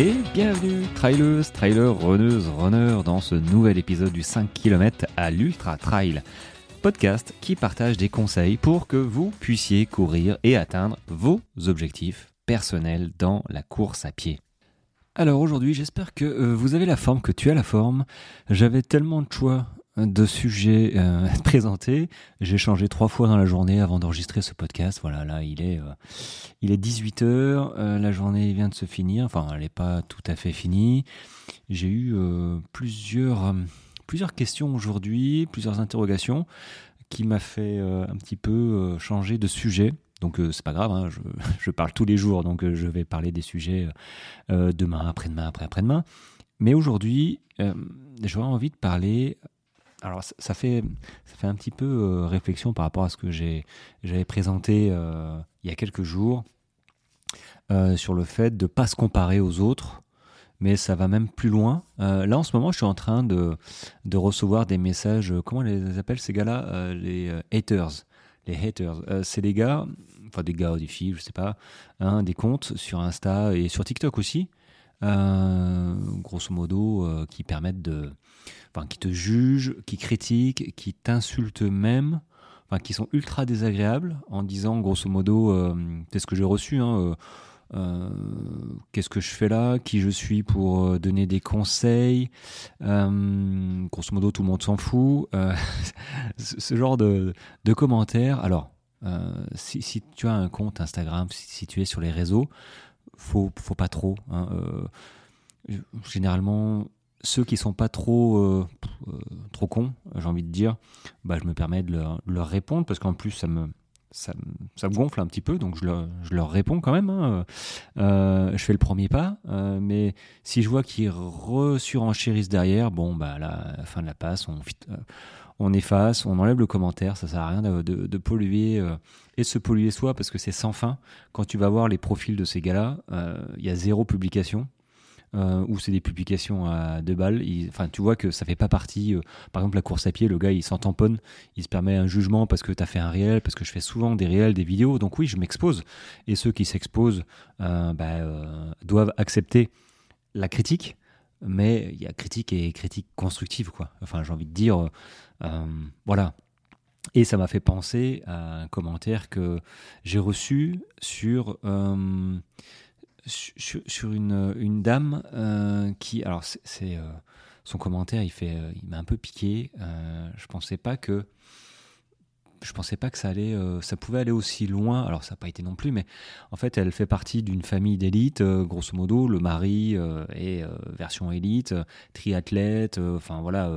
et bienvenue trailers, trailers, runneuses, runners dans ce nouvel épisode du 5 km à l'Ultra Trail, podcast qui partage des conseils pour que vous puissiez courir et atteindre vos objectifs personnels dans la course à pied. Alors aujourd'hui, j'espère que euh, vous avez la forme, que tu as la forme. J'avais tellement de choix de sujets euh, présentés. J'ai changé trois fois dans la journée avant d'enregistrer ce podcast. Voilà, là, il est, euh, il est 18h. Euh, la journée vient de se finir. Enfin, elle n'est pas tout à fait finie. J'ai eu plusieurs, plusieurs questions aujourd'hui, plusieurs interrogations qui m'a fait un petit peu changer de sujet. Donc c'est pas grave, hein, je, je, parle tous les jours, donc je vais parler des sujets demain, après-demain, après-après-demain. Mais aujourd'hui, j'aurais envie de parler alors ça, fait, ça fait un petit peu euh, réflexion par rapport à ce que j'avais présenté euh, il y a quelques jours euh, sur le fait de ne pas se comparer aux autres, mais ça va même plus loin. là en ce moment je suis en train de, de recevoir des messages, comment on les appelle ces gars-là Les haters. Les haters. C'est des gars, enfin des gars ou des filles, je sais pas, hein, des comptes sur Insta et sur TikTok aussi, grosso modo, qui permettent de enfin, qui te jugent, qui critiquent, qui t'insultent même, enfin, qui sont ultra désagréables en disant grosso modo, euh, c'est ce que j'ai reçu, hein, euh, euh, qu'est-ce que je fais là, qui je suis pour donner des conseils, grosso modo tout le monde s'en fout, ce genre de, commentaires. Alors, si, tu as un compte Instagram, si, tu es sur les réseaux, faut, faut pas trop. Hein, généralement, ceux qui sont pas trop euh, euh, trop cons, j'ai envie de dire, bah, je me permets de leur, répondre parce qu'en plus ça me ça, me gonfle un petit peu, donc je leur, réponds quand même. Hein. Euh, je fais le premier pas, mais si je vois qu'ils resurenchérissent derrière, bon, bah là, fin de la passe, on, efface, on enlève le commentaire, ça sert à rien de polluer se polluer soi parce que c'est sans fin. Quand tu vas voir les profils de ces gars-là, il y a zéro publication euh, ou c'est des publications à deux balles. Enfin, tu vois que ça fait pas partie. Euh, par exemple, la course à pied, le gars il s'en tamponne, il se permet un jugement parce que tu as fait un réel, parce que je fais souvent des réels, des vidéos. Donc oui, je m'expose. Et ceux qui s'exposent euh, bah, euh, doivent accepter la critique. Mais il y a critique et critique constructive, quoi. Enfin, j'ai envie de dire, voilà. Et ça m'a fait penser à un commentaire que j'ai reçu sur sur, une, dame euh, qui, alors c'est euh, son commentaire, il euh, m'a un peu piqué. je pensais pas que, je pensais pas que ça allait, ça pouvait aller aussi loin. Alors ça n'a pas été non plus, mais en fait, elle fait partie d'une famille d'élite. grosso modo, le mari est version élite, triathlète. Enfin voilà,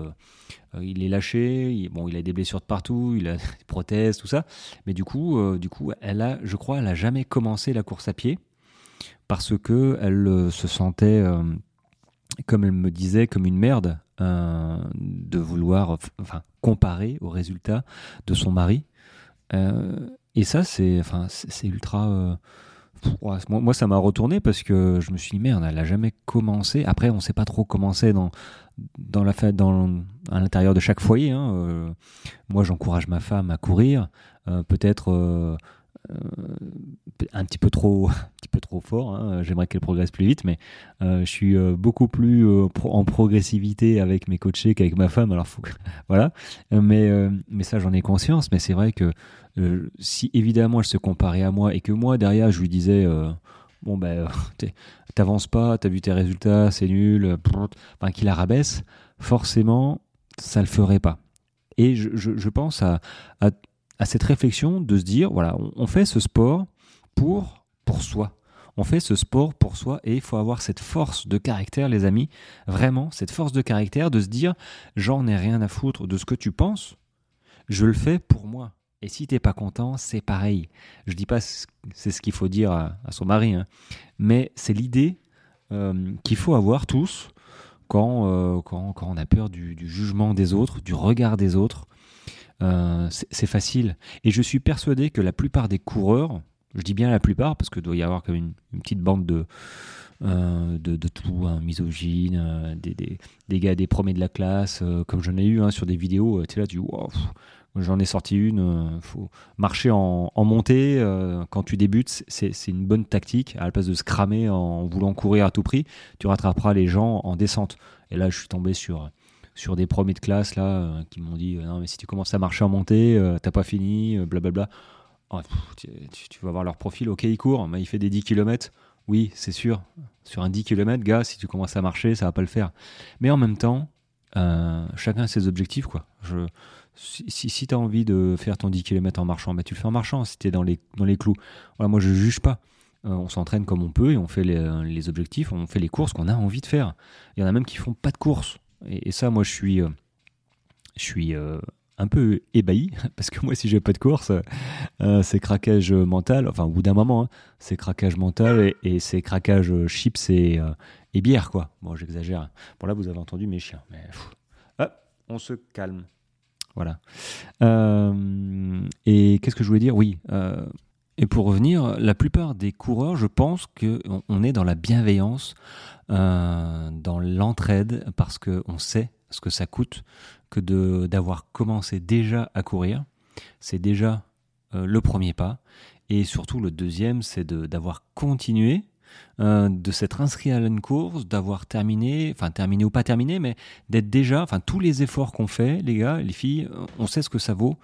il est lâché. Il, bon, il a des blessures de partout, il a des prothèses, tout ça. Mais du coup, du coup, elle a, je crois, elle a jamais commencé la course à pied parce que elle euh, se sentait, euh, comme elle me disait, comme une merde euh, de vouloir, enfin, comparer aux résultats de son mari. et ça, c'est, enfin, ultra. moi, ça m'a retourné parce que je me suis dit merde, elle a jamais commencé. Après, on sait pas trop commencer dans dans la fête, dans à l'intérieur de chaque foyer. Hein. moi, j'encourage ma femme à courir. peut-être euh, un petit peu trop, un petit peu trop fort. Hein. J'aimerais qu'elle progresse plus vite, mais euh, je suis euh, beaucoup plus en progressivité avec mes coachés qu'avec ma femme. Alors voilà, mais mais ça j'en ai conscience. Mais c'est vrai que si évidemment elle se comparait à moi et que moi derrière je lui disais bon ben t'avances pas, t'as vu tes résultats, c'est nul, enfin qu'il la rabaisse, forcément ça le ferait pas. Et je, je, pense à à cette réflexion de se dire, voilà, on, fait ce sport pour, pour soi. On fait ce sport pour soi et il faut avoir cette force de caractère, les amis, vraiment, cette force de caractère de se dire, j'en ai rien à foutre de ce que tu penses, je le fais pour moi. Et si t'es pas content, c'est pareil. Je dis pas c'est ce qu'il faut dire à, son mari, hein. mais c'est l'idée euh, qu'il faut avoir tous quand, euh, quand, quand, on a peur du, du, jugement des autres, du regard des autres, euh, c'est facile. Et je suis persuadé que la plupart des coureurs, je dis bien la plupart, parce que doit y avoir comme une, petite bande de, de, de, tout, hein, misogyne, des, des, des, gars des premiers de la classe, comme j'en ai eu hein, sur des vidéos, tu es là, tu wow, J'en ai sorti une. faut marcher en, en montée quand tu débutes, c'est une bonne tactique. À la place de se cramer en voulant courir à tout prix, tu rattraperas les gens en descente. Et là, je suis tombé sur sur des premiers de classe là euh, qui m'ont dit euh, non mais si tu commences à marcher en montée, euh, t'as pas fini, blablabla. Oh, tu, vas voir leur profil, ok il court, mais il fait des 10 km. Oui, c'est sûr. Sur un 10 km, gars, si tu commences à marcher, ça va pas le faire. Mais en même temps, chacun a ses objectifs. quoi. Je, si, si, as envie de faire ton 10 km en marchant, bah, tu le fais en marchant si tu es dans les, dans les clous. Voilà, moi, je juge pas. on s'entraîne comme on peut et on fait les, les objectifs, on fait les courses qu'on a envie de faire. Il y en a même qui font pas de courses. Et, ça, moi, je suis, euh, je suis euh, un peu ébahi parce que moi, si j'ai pas de course, euh, c'est craquage mental. Enfin, au bout d'un moment, hein, c'est craquage mental et, c'est craquage chips et, bière, quoi. Bon, j'exagère. Bon, là, vous avez entendu mes chiens, mais on se calme. Voilà. et qu'est-ce que je voulais dire? Oui. Et pour revenir, la plupart des coureurs, je pense qu'on on est dans la bienveillance euh, dans l'entraide parce qu'on sait ce que ça coûte que d'avoir commencé déjà à courir. C'est déjà euh, le premier pas. Et surtout, le deuxième, c'est d'avoir continué euh, de s'être inscrit à une course, d'avoir terminé, enfin terminé ou pas terminé, mais d'être déjà, enfin tous les efforts qu'on fait, les gars, les filles, euh, on sait ce que ça vaut.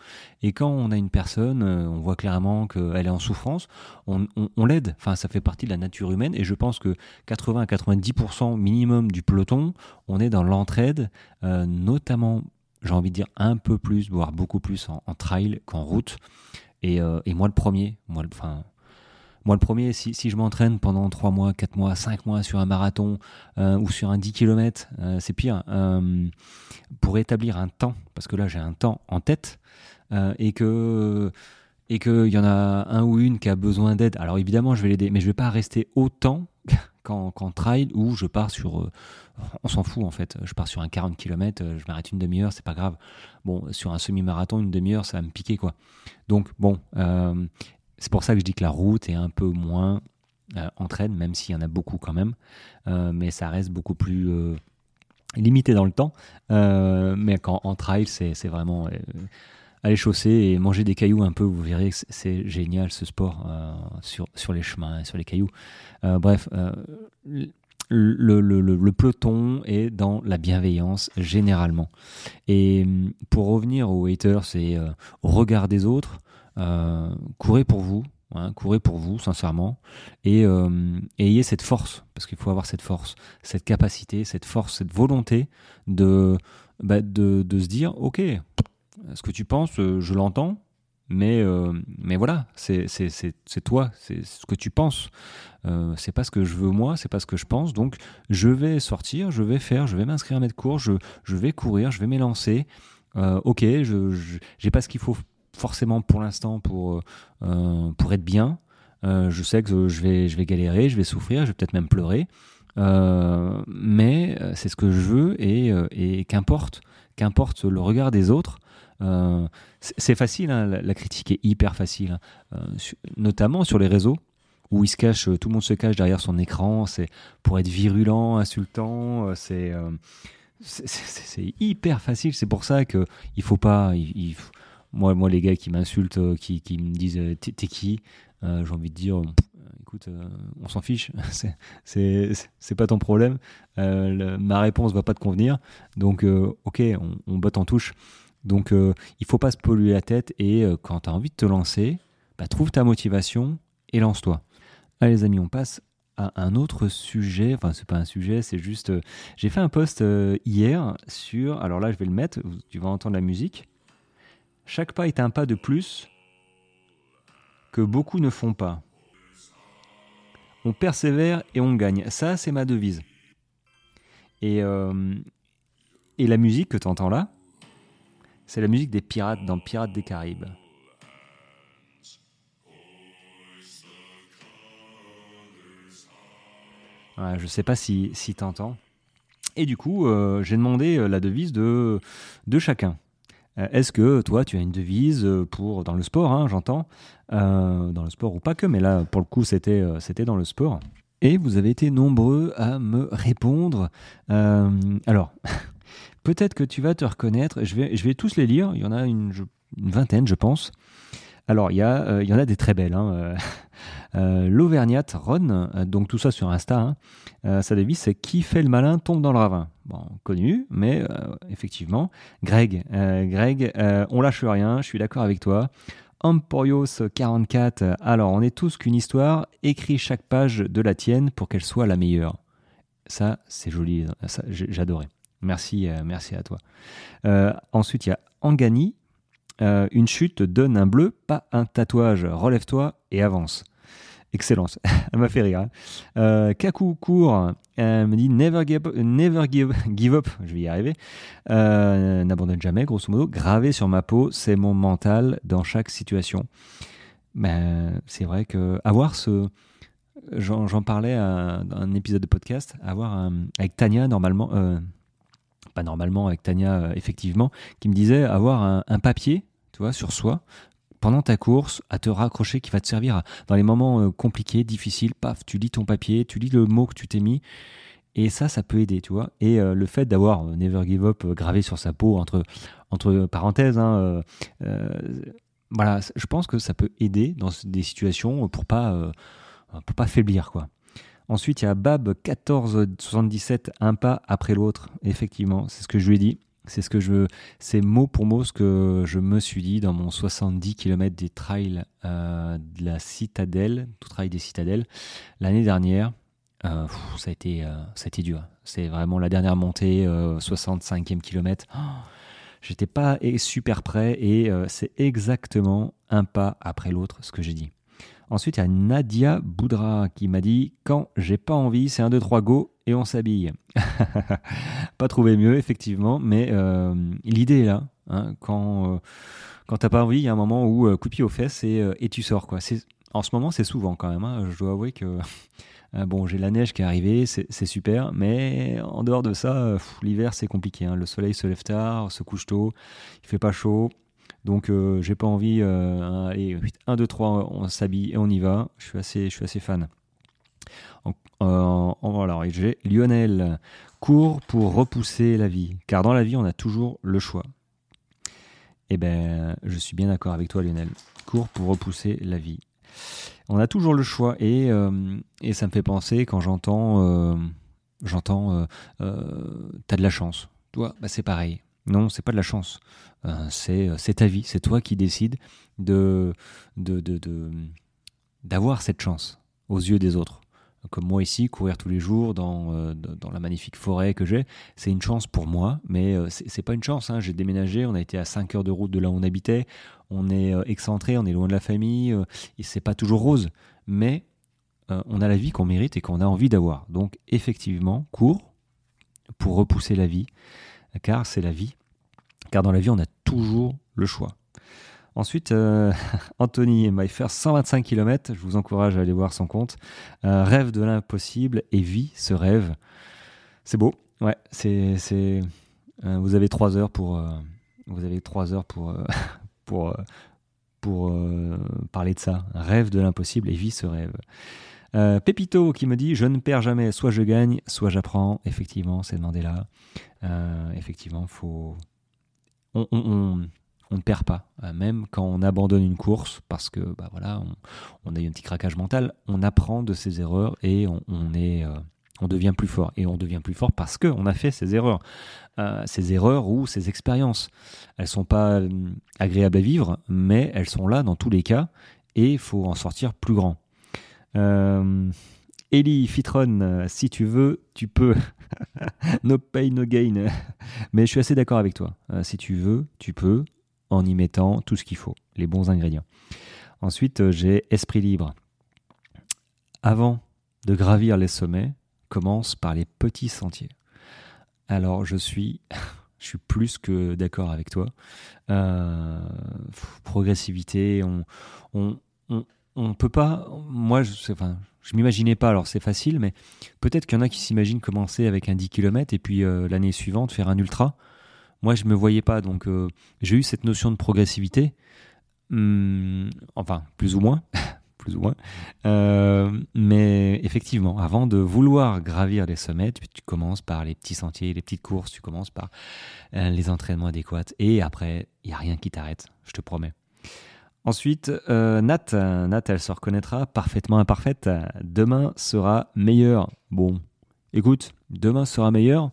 Et quand on a une personne, euh, on voit clairement qu'elle est en souffrance, on, l'aide. Enfin, ça fait partie de la nature humaine. Et je pense que 80 à 90% minimum du peloton, on est dans l'entraide, notamment, j'ai envie de dire un peu plus, voire beaucoup plus en, trail qu'en route. Et, et, moi le premier, moi, enfin moi, le premier, si, je m'entraîne pendant 3 mois, 4 mois, 5 mois sur un marathon euh, ou sur un 10 km, euh, c'est pire, euh, pour établir un temps, parce que là, j'ai un temps en tête, et que et qu'il y en a un ou une qui a besoin d'aide, alors évidemment, je vais l'aider, mais je vais pas rester autant qu'en trail où je pars sur. on s'en fout en fait. Je pars sur un 40 km, je m'arrête une demi-heure, c'est pas grave. Bon, sur un semi-marathon, une demi-heure, ça va me piquer quoi. Donc, bon, c'est pour ça que je dis que la route est un peu moins euh, entraîne, même s'il y en a beaucoup quand même, euh, mais ça reste beaucoup plus euh, limité dans le temps. mais quand en trail, c'est vraiment aller chausser et manger des cailloux un peu, vous verrez que c'est génial ce sport sur, sur les chemins, sur les cailloux. bref, le, le, le, le, peloton est dans la bienveillance généralement. Et pour revenir aux haters et au regard des autres, euh, courez pour vous, hein, courez pour vous, sincèrement, euh, et, ayez cette force, parce qu'il faut avoir cette force, cette capacité, cette force, cette volonté de, bah, de, se dire, ok, ce que tu penses, euh, je l'entends, mais, mais voilà, c'est toi, c'est ce que tu penses. c'est pas ce que je veux moi, c'est pas ce que je pense. Donc, je vais sortir, je vais faire, je vais m'inscrire à mes cours, je, je vais courir, je vais m'élancer. ok, je j'ai pas ce qu'il faut forcément pour l'instant pour, euh, pour être bien. Euh, je sais que je vais, je vais galérer, je vais souffrir, je vais peut-être même pleurer. Euh, mais c'est ce que je veux et, et qu'importe, qu'importe le regard des autres. c'est facile, hein, la, critique est hyper facile, hein. notamment sur les réseaux où il se cache, tout le monde se cache derrière son écran, c'est pour être virulent, insultant, c'est c'est hyper facile. C'est pour ça que il faut pas, moi, moi, les gars qui m'insultent, euh, qui, qui, me disent euh, t'es qui euh, J'ai envie de dire écoute, on s'en fiche, c'est pas ton problème. ma réponse va pas te convenir. Donc, ok, on, on, botte en touche. Donc, il faut pas se polluer la tête. Et quand tu as envie de te lancer, bah, trouve ta motivation et lance-toi. Allez, les amis, on passe à un autre sujet. Enfin, c'est pas un sujet, c'est juste. J'ai fait un post hier sur. Alors là, je vais le mettre. Tu vas entendre la musique. Chaque pas est un pas de plus que beaucoup ne font pas. On persévère et on gagne. Ça, c'est ma devise. Et, euh, et la musique que tu entends là, c'est la musique des pirates dans Pirates des Caraïbes. je ne sais pas si, si tu entends. Et du coup, euh, j'ai demandé euh, la devise de, de chacun. Euh, est-ce que toi, tu as une devise euh, pour dans le sport, hein, j'entends, euh, dans le sport ou pas que, mais là, pour le coup, c'était c'était dans le sport. et vous avez été nombreux à me répondre. alors, peut-être que tu vas te reconnaître. Je vais, je vais tous les lire. Il y en a une, vingtaine, je pense. Alors, il y, a, il y en a des très belles. Hein. Euh, L'Auvergnate Ron, euh, donc tout ça sur Insta, hein, euh, sa devise c'est qui fait le malin tombe dans le ravin. Bon, connu, mais effectivement. Greg, Greg, on lâche rien, je suis d'accord avec toi. Emporios44, alors on est tous qu'une histoire, écris chaque page de la tienne pour qu'elle soit la meilleure. Ça, c'est joli, j'adorais. Merci, merci à toi. ensuite, il y a Angani. une chute donne un bleu, pas un tatouage. Relève-toi et avance. Excellence, elle m'a fait rire. Hein. Euh, Kaku court, elle me dit never give, up, never give, up, je vais y arriver. Euh, n'abandonne jamais, grosso modo. Gravé sur ma peau, c'est mon mental dans chaque situation. Ben, c'est vrai que avoir ce. J'en parlais à, un épisode de podcast, avoir avec Tania, normalement. Euh, pas normalement, avec Tania, effectivement, qui me disait avoir un, un papier, tu vois, sur soi, pendant ta course à te raccrocher qui va te servir dans les moments euh, compliqués, difficiles. Paf, tu lis ton papier, tu lis le mot que tu t'es mis. Et ça, ça peut aider, tu vois. Et euh, le fait d'avoir euh, Never Give Up gravé sur sa peau, entre, entre parenthèses, hein, voilà, je pense que ça peut aider dans des situations pour pas, pour pas faiblir, quoi. Ensuite, il y a Bab 1477, un pas après l'autre. Effectivement, c'est ce que je lui ai dit. C'est ce que je, c'est mot pour mot ce que je me suis dit dans mon 70 km des trails euh, de la citadelle, tout trail des citadelles, l'année dernière. Euh, ça, a été, euh, ça a été dur. C'est vraiment la dernière montée, 65e kilomètre. Oh, j'étais pas super prêt et c'est exactement un pas après l'autre ce que j'ai dit. Ensuite, il y a Nadia Boudra qui m'a dit Quand j'ai pas envie, c'est un, deux, trois, go on s'habille. pas trouvé mieux, effectivement, mais euh, l'idée est là. Hein, quand euh, quand t'as pas envie, il y a un moment où euh, coup de pied aux fesses et, et tu sors. Quoi. En ce moment, c'est souvent quand même. Hein. je dois avouer que. bon, j'ai la neige qui est arrivée, c'est super, mais en dehors de ça, l'hiver c'est compliqué. Hein. Le soleil se lève tard, se couche tôt, il fait pas chaud, donc euh, j'ai pas envie. Euh, allez, 1, 2, 3, on s'habille et on y va. Je suis assez, je suis assez fan. Alors j'ai Lionel court pour repousser la vie, car dans la vie on a toujours le choix. Eh ben, je suis bien d'accord avec toi, Lionel. Cours pour repousser la vie. On a toujours le choix et, euh, et ça me fait penser quand j'entends, euh, j'entends, euh, t'as de la chance. Toi, bah, c'est pareil. Non, c'est pas de la chance. C'est ta vie. C'est toi qui décides de d'avoir de, cette chance aux yeux des autres. Comme moi ici, courir tous les jours dans, euh, dans la magnifique forêt que j'ai, c'est une chance pour moi, mais c'est pas une chance. Hein. J'ai déménagé, on a été à 5 heures de route de là où on habitait, on est excentré, on est loin de la famille, et c'est pas toujours rose, mais on a la vie qu'on mérite et qu'on a envie d'avoir. Donc effectivement, cours pour repousser la vie car c'est la vie. Car dans la vie, on a toujours le choix. Ensuite, euh, Anthony first 125 km, je vous encourage à aller voir son compte. Euh, rêve de l'impossible et vit ce rêve. C'est beau, ouais, c'est, euh, vous avez trois heures pour, vous avez trois heures pour, pour, pour parler de ça. Rêve de l'impossible et vit ce rêve. Euh, Pépito qui me dit Je ne perds jamais, soit je gagne, soit j'apprends. Effectivement, c'est demandé là. Euh, effectivement, faut... on, ne perd pas, euh, même quand on abandonne une course, parce que bah, voilà, on, a eu un petit craquage mental, on apprend de ses erreurs et on, est, on devient plus fort. Et on devient plus fort parce qu'on a fait ces erreurs. ces erreurs ou ces expériences. Elles sont pas agréables à vivre, mais elles sont là dans tous les cas et il faut en sortir plus grand. Euh, Ellie Fitron, euh, si tu veux, tu peux. no pain, no gain. Mais je suis assez d'accord avec toi. Euh, si tu veux, tu peux, en y mettant tout ce qu'il faut, les bons ingrédients. Ensuite, j'ai Esprit libre. Avant de gravir les sommets, commence par les petits sentiers. Alors, je suis, je suis plus que d'accord avec toi. progressivité, on, on, on, on peut pas. Moi, je, enfin, je m'imaginais pas. Alors, c'est facile, mais peut-être qu'il y en a qui s'imaginent commencer avec un 10 km et puis euh, l'année suivante faire un ultra. Moi, je me voyais pas. Donc, euh, j'ai eu cette notion de progressivité. Hum, enfin, plus ou moins. plus ou moins. mais effectivement, avant de vouloir gravir les sommets, tu, commences par les petits sentiers, les petites courses, tu commences par les entraînements adéquats. Et après, il n'y a rien qui t'arrête, je te promets. Ensuite, Nat, Nat, elle se reconnaîtra parfaitement imparfaite. Demain sera meilleur. Bon, écoute, demain sera meilleur.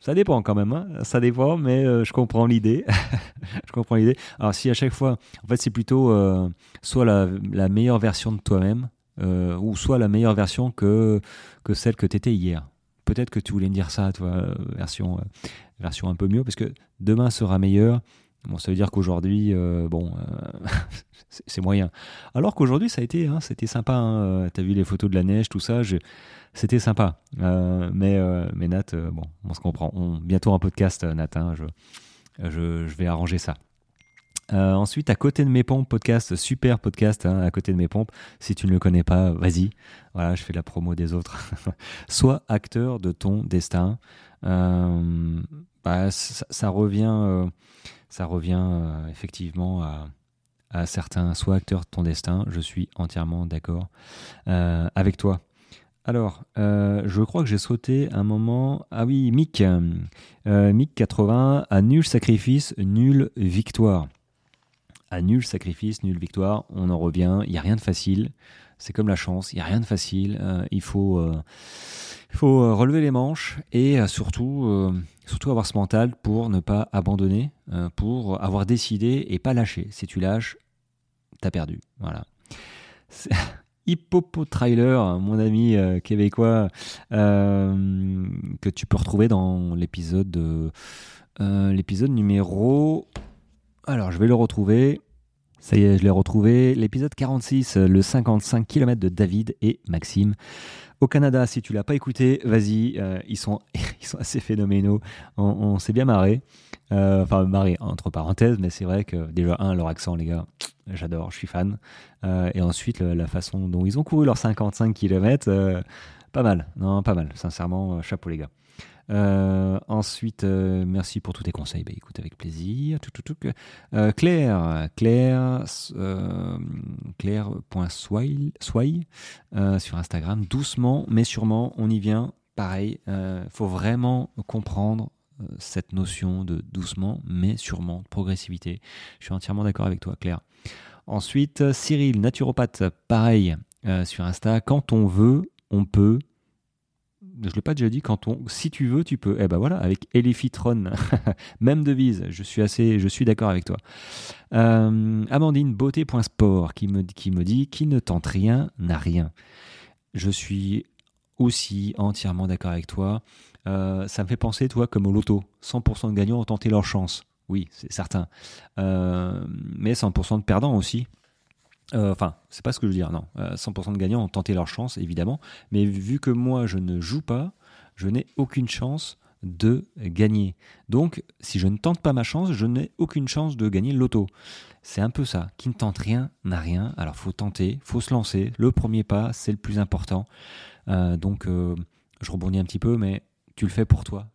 Ça dépend quand même, hein. ça dépend, mais euh, je comprends l'idée. je comprends l'idée. Alors si à chaque fois, en fait, c'est plutôt euh, soit la, meilleure version de toi-même, euh, ou soit la meilleure version que, que celle que tu étais hier. Peut-être que tu voulais me dire ça, toi, version, version un peu mieux, parce que demain sera meilleur. Bon, ça veut dire qu'aujourd'hui, bon, c'est moyen. Alors qu'aujourd'hui, ça a été, hein, c'était sympa. Hein. tu as vu les photos de la neige, tout ça. C'était sympa. Euh, mais, euh, mais Nat, euh, bon, on se comprend. Bientôt un podcast, Nat. Hein, je, vais arranger ça. Ensuite, à côté de mes pompes, podcast, super podcast, hein, à côté de mes pompes. Si tu ne le connais pas, vas-y. Voilà, je fais la promo des autres. Sois acteur de ton destin. Bah, ça, revient, ça revient effectivement à, certains. Sois acteur de ton destin. Je suis entièrement d'accord avec toi. Alors, euh, je crois que j'ai sauté un moment. Ah oui, Mick. Euh, Mick 80, à nul sacrifice, nulle victoire. À nul sacrifice, nulle victoire. On en revient. Il n'y a rien de facile. C'est comme la chance. Il n'y a rien de facile. Euh, il faut, il faut relever les manches et surtout, surtout avoir ce mental pour ne pas abandonner, pour avoir décidé et pas lâcher. Si tu lâches, t'as perdu. Voilà. Hippopo Trailer, mon ami euh, québécois, euh, que tu peux retrouver dans euh, l'épisode numéro. Alors, je vais le retrouver. Ça y est, je l'ai retrouvé. L'épisode 46, le 55 km de David et Maxime. Au Canada, si tu l'as pas écouté, vas-y, ils, sont, ils sont assez phénoménaux. On, s'est bien marré. enfin, marré entre parenthèses, mais c'est vrai que déjà, un, leur accent, les gars, j'adore, je suis fan. Euh, et ensuite, la façon dont ils ont couru leurs 55 km, euh, pas mal, non, pas mal, sincèrement, euh, chapeau les gars. Ensuite, merci pour tous tes conseils. Bah, écoute, avec plaisir. Claire, Claire, Claire.soy sur Instagram. Doucement, mais sûrement, on y vient. Pareil, il faut vraiment comprendre cette notion de doucement, mais sûrement, de progressivité. Je suis entièrement d'accord avec toi, Claire. Ensuite, Cyril, naturopathe, pareil euh, sur Insta. Quand on veut, on peut. Je ne l'ai pas déjà dit, quand on, si tu veux, tu peux. Eh ben voilà, avec Elephitron, même devise, je suis assez, je suis d'accord avec toi. Euh, Amandine, beauté.sport, qui me, qui me dit qui ne tente rien n'a rien. Je suis aussi entièrement d'accord avec toi. Euh, ça me fait penser, toi, comme au loto. 100% de gagnants ont tenté leur chance oui, c'est certain. Euh, mais 100% de perdants aussi. Euh, enfin, c'est pas ce que je veux dire, non. 100% euh, de gagnants ont tenté leur chance, évidemment. Mais vu que moi, je ne joue pas, je n'ai aucune chance de gagner. Donc, si je ne tente pas ma chance, je n'ai aucune chance de gagner le loto. C'est un peu ça. Qui ne tente rien n'a rien. Alors, faut tenter, faut se lancer. Le premier pas, c'est le plus important. donc, je rebondis un petit peu, mais tu le fais pour toi.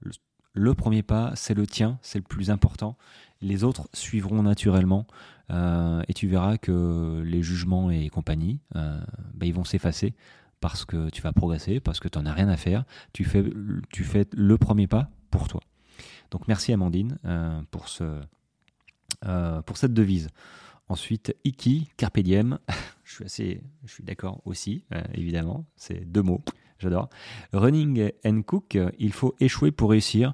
Le premier pas, c'est le tien, c'est le plus important. Les autres suivront naturellement euh, et tu verras que les jugements et compagnie, euh, bah, ils vont s'effacer parce que tu vas progresser, parce que tu n'en as rien à faire. Tu fais, tu fais le premier pas pour toi. Donc merci Amandine euh, pour, ce, pour cette devise. Ensuite, Iki, Carpe Diem. je suis je suis d'accord aussi, évidemment. C'est deux mots j'adore. Running and Cook, il faut échouer pour réussir.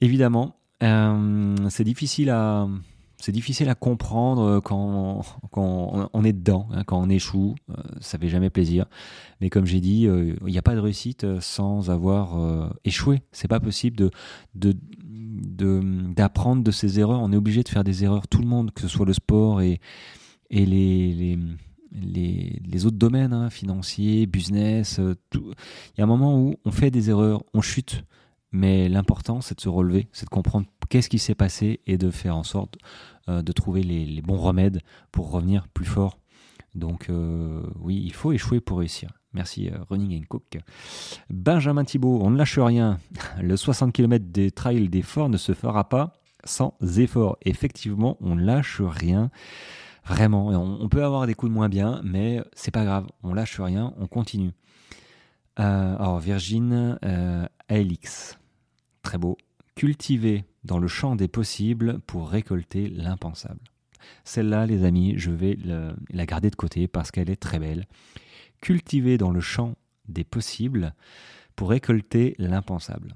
Évidemment, euh, c'est difficile à c'est difficile à comprendre quand, quand on est dedans, hein, quand on échoue, euh, ça fait jamais plaisir. Mais comme j'ai dit, euh, il n'y a pas de réussite sans avoir échoué. C'est pas possible de, de, d'apprendre de, ses erreurs. On est obligé de faire des erreurs, tout le monde, que ce soit le sport et, et les, les les, autres domaines, hein, financiers, business, euh, il y a un moment où on fait des erreurs, on chute, mais l'important c'est de se relever, c'est de comprendre qu'est-ce qui s'est passé et de faire en sorte euh, de trouver les, bons remèdes pour revenir plus fort. Donc euh, oui, il faut échouer pour réussir. Merci Running and Cook. Benjamin Thibault, on ne lâche rien. Le 60 km des trails d'effort ne se fera pas sans effort. Effectivement, on ne lâche rien Vraiment, on, peut avoir des coups de moins bien, mais c'est pas grave. On lâche rien, on continue. Euh, alors, Virgin euh, Alix, très beau. Cultiver dans le champ des possibles pour récolter l'impensable. Celle-là, les amis, je vais la garder de côté parce qu'elle est très belle. Cultiver dans le champ des possibles pour récolter l'impensable.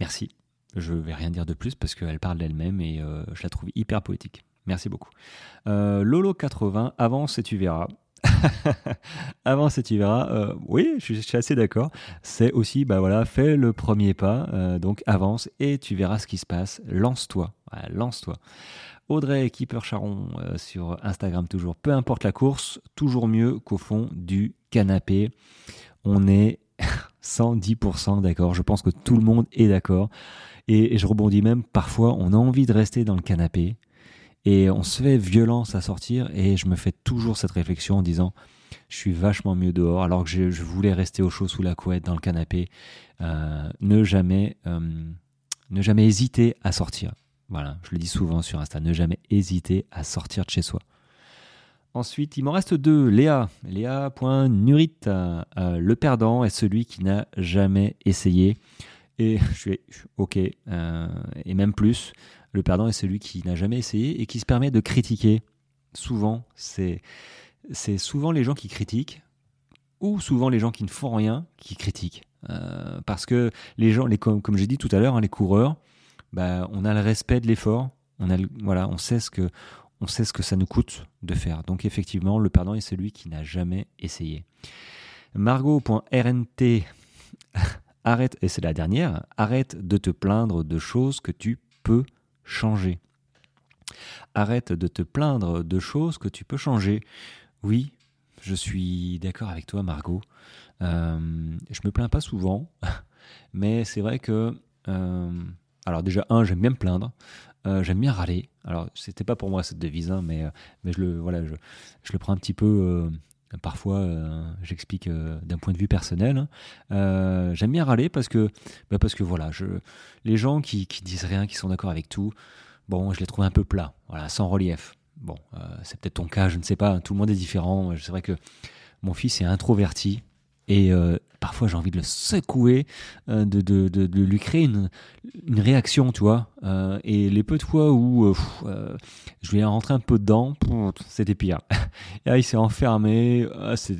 Merci. Je vais rien dire de plus parce qu'elle parle d'elle-même et euh, je la trouve hyper poétique. Merci beaucoup. Euh, Lolo80, avance et tu verras. avance et tu verras. Euh, oui, je, suis assez d'accord. C'est aussi, bah voilà, fais le premier pas. donc avance et tu verras ce qui se passe. Lance-toi. lance-toi. Audrey Keeper Charon sur Instagram toujours. Peu importe la course, toujours mieux qu'au fond du canapé. On est 110% d'accord. Je pense que tout le monde est d'accord. Et, je rebondis même, parfois, on a envie de rester dans le canapé et on se fait violence à sortir. Et je me fais toujours cette réflexion en disant, je suis vachement mieux dehors, alors que je, voulais rester au chaud sous la couette dans le canapé. Euh, ne jamais, euh, ne jamais hésiter à sortir. Voilà, je le dis souvent sur Insta, ne jamais hésiter à sortir de chez soi. Ensuite, il m'en reste deux. Léa, Léa.nurit. Euh, le perdant est celui qui n'a jamais essayé. Et je suis OK, euh, et même plus. Le perdant est celui qui n'a jamais essayé et qui se permet de critiquer. Souvent, c'est souvent les gens qui critiquent ou souvent les gens qui ne font rien qui critiquent. Euh, parce que les gens, comme, j'ai dit tout à l'heure, hein, les coureurs, bah, on a le respect de l'effort. On a, voilà, on sait ce que on sait ce que ça nous coûte de faire. Donc effectivement, le perdant est celui qui n'a jamais essayé. Margot.rnt arrête, et c'est la dernière, arrête de te plaindre de choses que tu peux changer. Arrête de te plaindre de choses que tu peux changer. Oui, je suis d'accord avec toi, Margot. Euh, je me plains pas souvent, mais c'est vrai que. Euh, alors, déjà, un, j'aime bien me plaindre. Euh, j'aime bien râler. Alors, c'était pas pour moi cette devise, hein, mais, euh, mais je, le, voilà, je, je, le prends un petit peu. Euh, parfois, j'explique d'un point de vue personnel. Hein. j'aime bien râler parce que, bah, parce que voilà, les gens qui, qui disent rien, qui sont d'accord avec tout, bon, je les trouve un peu plats, voilà, sans relief. Bon, c'est peut-être ton cas, je ne sais pas. Tout le monde est différent. C'est vrai que mon fils est introverti. Et euh, parfois, j'ai envie de le secouer, euh, de, de, de, lui créer une, réaction, tu vois. Euh, et les peu de fois où je lui ai rentré un peu dedans, c'était pire. il s'est enfermé.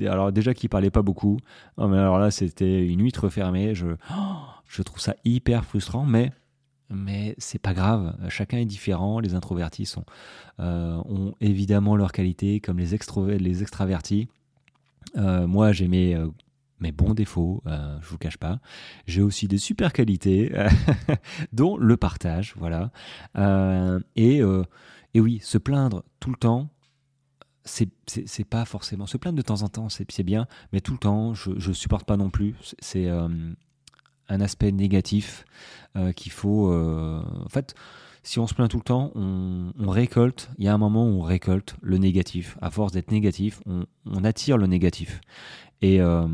Alors, déjà qu'il parlait pas beaucoup. mais alors là, c'était une huître fermée. Je, je trouve ça hyper frustrant, mais. Mais c'est pas grave, chacun est différent. Les introvertis sont, ont évidemment leurs qualités, comme les, les extravertis. moi, j'ai mes mes bons défauts, euh, je vous cache pas. J'ai aussi des super qualités, dont le partage, voilà. Euh, et, euh, et oui, se plaindre tout le temps, c'est pas forcément. Se plaindre de temps en temps, c'est bien, mais tout le temps, je, je supporte pas non plus. C'est un aspect négatif qu'il faut. en fait, si on se plaint tout le temps, on, récolte. Il y a un moment où on récolte le négatif. À force d'être négatif, on, attire le négatif. Et, euh,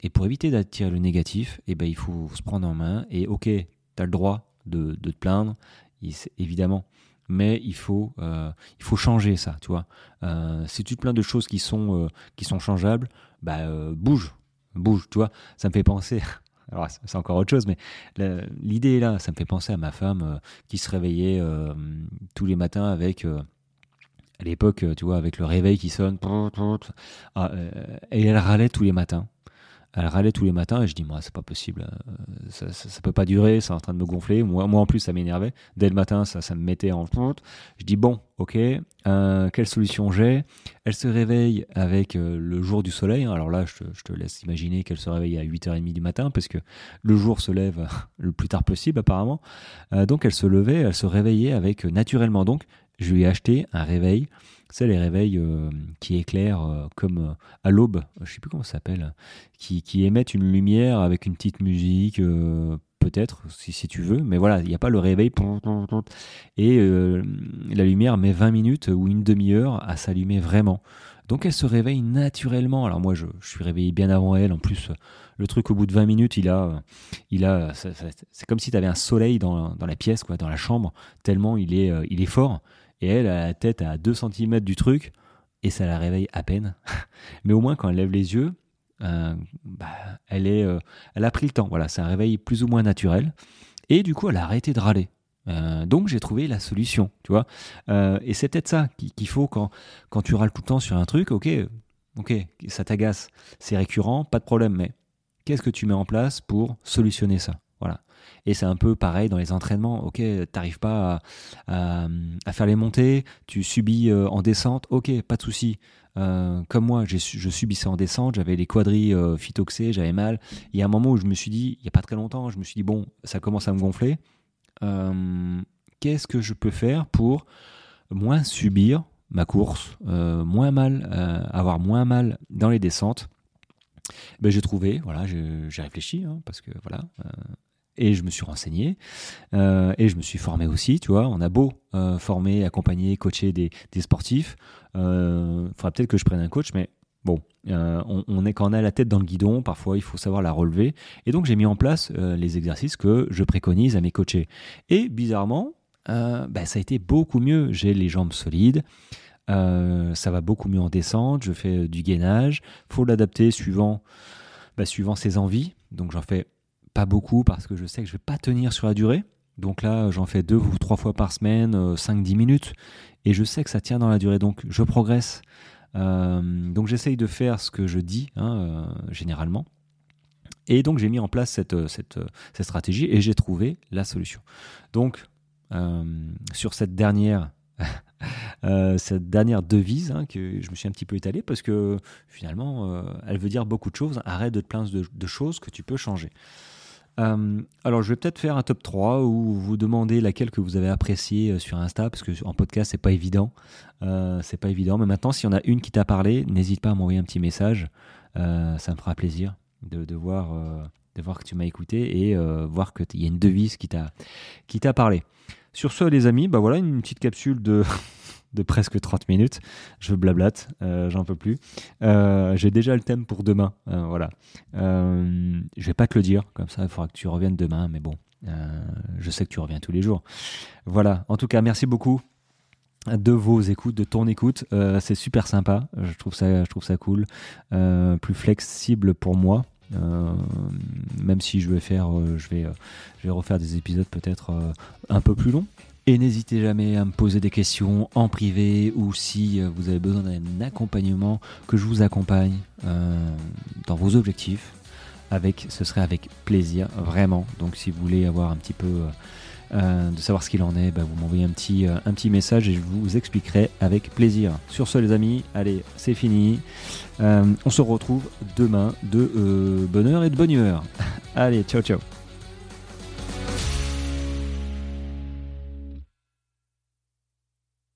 et pour éviter d'attirer le négatif, eh ben, il faut se prendre en main. Et ok, tu as le droit de, te plaindre, évidemment. Mais il faut, euh, il faut changer ça, tu vois. Euh, si tu te plains de choses qui sont, qui sont changeables, bah, bouge, bouge, tu vois. Ça me fait penser, alors c'est encore autre chose, mais l'idée est là, ça me fait penser à ma femme qui se réveillait tous les matins avec à l'époque, tu vois, avec le réveil qui sonne, ah, euh, et elle râlait tous les matins. Elle râlait tous les matins et je dis, moi, c'est pas possible, euh, ça, ça, peut pas durer, c'est en train de me gonfler. Moi, moi en plus, ça m'énervait. Dès le matin, ça, ça me mettait en. Je dis, bon, ok, euh, quelle solution j'ai? Elle se réveille avec le jour du soleil. Alors là, je te laisse imaginer qu'elle se réveille à 8h30 du matin parce que le jour se lève le plus tard possible, apparemment. donc elle se levait, elle se réveillait avec naturellement. Donc je lui ai acheté un réveil. C'est les réveils euh, qui éclairent euh, comme euh, à l'aube, je sais plus comment ça s'appelle, qui, qui, émettent une lumière avec une petite musique, peut-être, si, si, tu veux, mais voilà, il n'y a pas le réveil. Et la lumière met 20 minutes ou une demi-heure à s'allumer vraiment. Donc elle se réveille naturellement. Alors moi, je, je, suis réveillé bien avant elle. En plus, le truc au bout de 20 minutes, il a, il a, c'est comme si tu avais un soleil dans, dans, la pièce, quoi, dans la chambre, tellement il est, il est fort. Et elle a la tête à 2 cm du truc et ça la réveille à peine. Mais au moins quand elle lève les yeux, euh, bah, elle, est, euh, elle a pris le temps. Voilà, c'est un réveil plus ou moins naturel. Et du coup, elle a arrêté de râler. Euh, donc j'ai trouvé la solution, tu vois. et c'est peut-être ça qu'il faut quand, quand tu râles tout le temps sur un truc. Ok, ok, ça t'agace, c'est récurrent, pas de problème. Mais qu'est-ce que tu mets en place pour solutionner ça? Voilà. Et c'est un peu pareil dans les entraînements. Ok, t'arrives pas à, faire les montées, tu subis euh, en descente. Ok, pas de souci. Euh, comme moi, je subissais en descente, j'avais les quadrilles euh, phytoxés, j'avais mal. Il y a un moment où je me suis dit, il y a pas très longtemps, je me suis dit bon, ça commence à me gonfler. Qu'est-ce que je peux faire pour moins subir ma course, moins mal, avoir moins mal dans les descentes? Ben, j'ai trouvé, voilà, j'ai réfléchi, hein, parce que voilà, et je me suis renseigné euh, et je me suis formé aussi, tu vois. On a beau euh, former, accompagner, coacher des, sportifs, il euh, faudra peut-être que je prenne un coach, mais bon, on, est quand on a la tête dans le guidon, parfois il faut savoir la relever. Et donc j'ai mis en place les exercices que je préconise à mes coachés. Et bizarrement, bah, ça a été beaucoup mieux. J'ai les jambes solides. ça va beaucoup mieux en descente, je fais du gainage, faut l'adapter suivant, bah, suivant ses envies. Donc j'en fais beaucoup parce que je sais que je vais pas tenir sur la durée. Donc là, j'en fais deux ou trois fois par semaine, 5-10 euh, minutes. Et je sais que ça tient dans la durée. Donc je progresse. Euh, donc j'essaye de faire ce que je dis, hein, euh, généralement. Et donc j'ai mis en place cette, cette, cette stratégie et j'ai trouvé la solution. Donc sur cette dernière, cette dernière devise hein, que je me suis un petit peu étalé parce que finalement elle veut dire beaucoup de choses. Arrête de te plaindre de choses que tu peux changer. Euh, alors, je vais peut-être faire un top 3 où vous demandez laquelle que vous avez appréciée euh, sur Insta, parce que en podcast, c'est pas évident. Euh, c'est pas évident. Mais maintenant, s'il y en a une qui t'a parlé, n'hésite pas à m'envoyer un petit message. ça me fera plaisir de, voir, de voir que tu m'as écouté et voir qu'il y a une devise qui t'a parlé. Sur ce, les amis, bah voilà une petite capsule de de presque 30 minutes. Je blablate, euh, j'en peux plus. Euh, j'ai déjà le thème pour demain. Euh, voilà. je vais pas te le dire, comme ça, il faudra que tu reviennes demain, mais bon, je sais que tu reviens tous les jours. Voilà. En tout cas, merci beaucoup de vos écoutes, de ton écoute. c'est super sympa. Je trouve ça, je trouve ça cool. plus flexible pour moi. même si je vais faire, je vais, je vais refaire des épisodes peut-être un peu plus longs, et n'hésitez jamais à me poser des questions en privé ou si euh, vous avez besoin d'un accompagnement, que je vous accompagne euh, dans vos objectifs. Avec, ce serait avec plaisir, vraiment. Donc si vous voulez avoir un petit peu euh, de savoir ce qu'il en est, bah, vous m'envoyez un petit, un petit message et je vous expliquerai avec plaisir. Sur ce les amis, allez, c'est fini. on se retrouve demain de bonheur et de bonne humeur. allez, ciao ciao.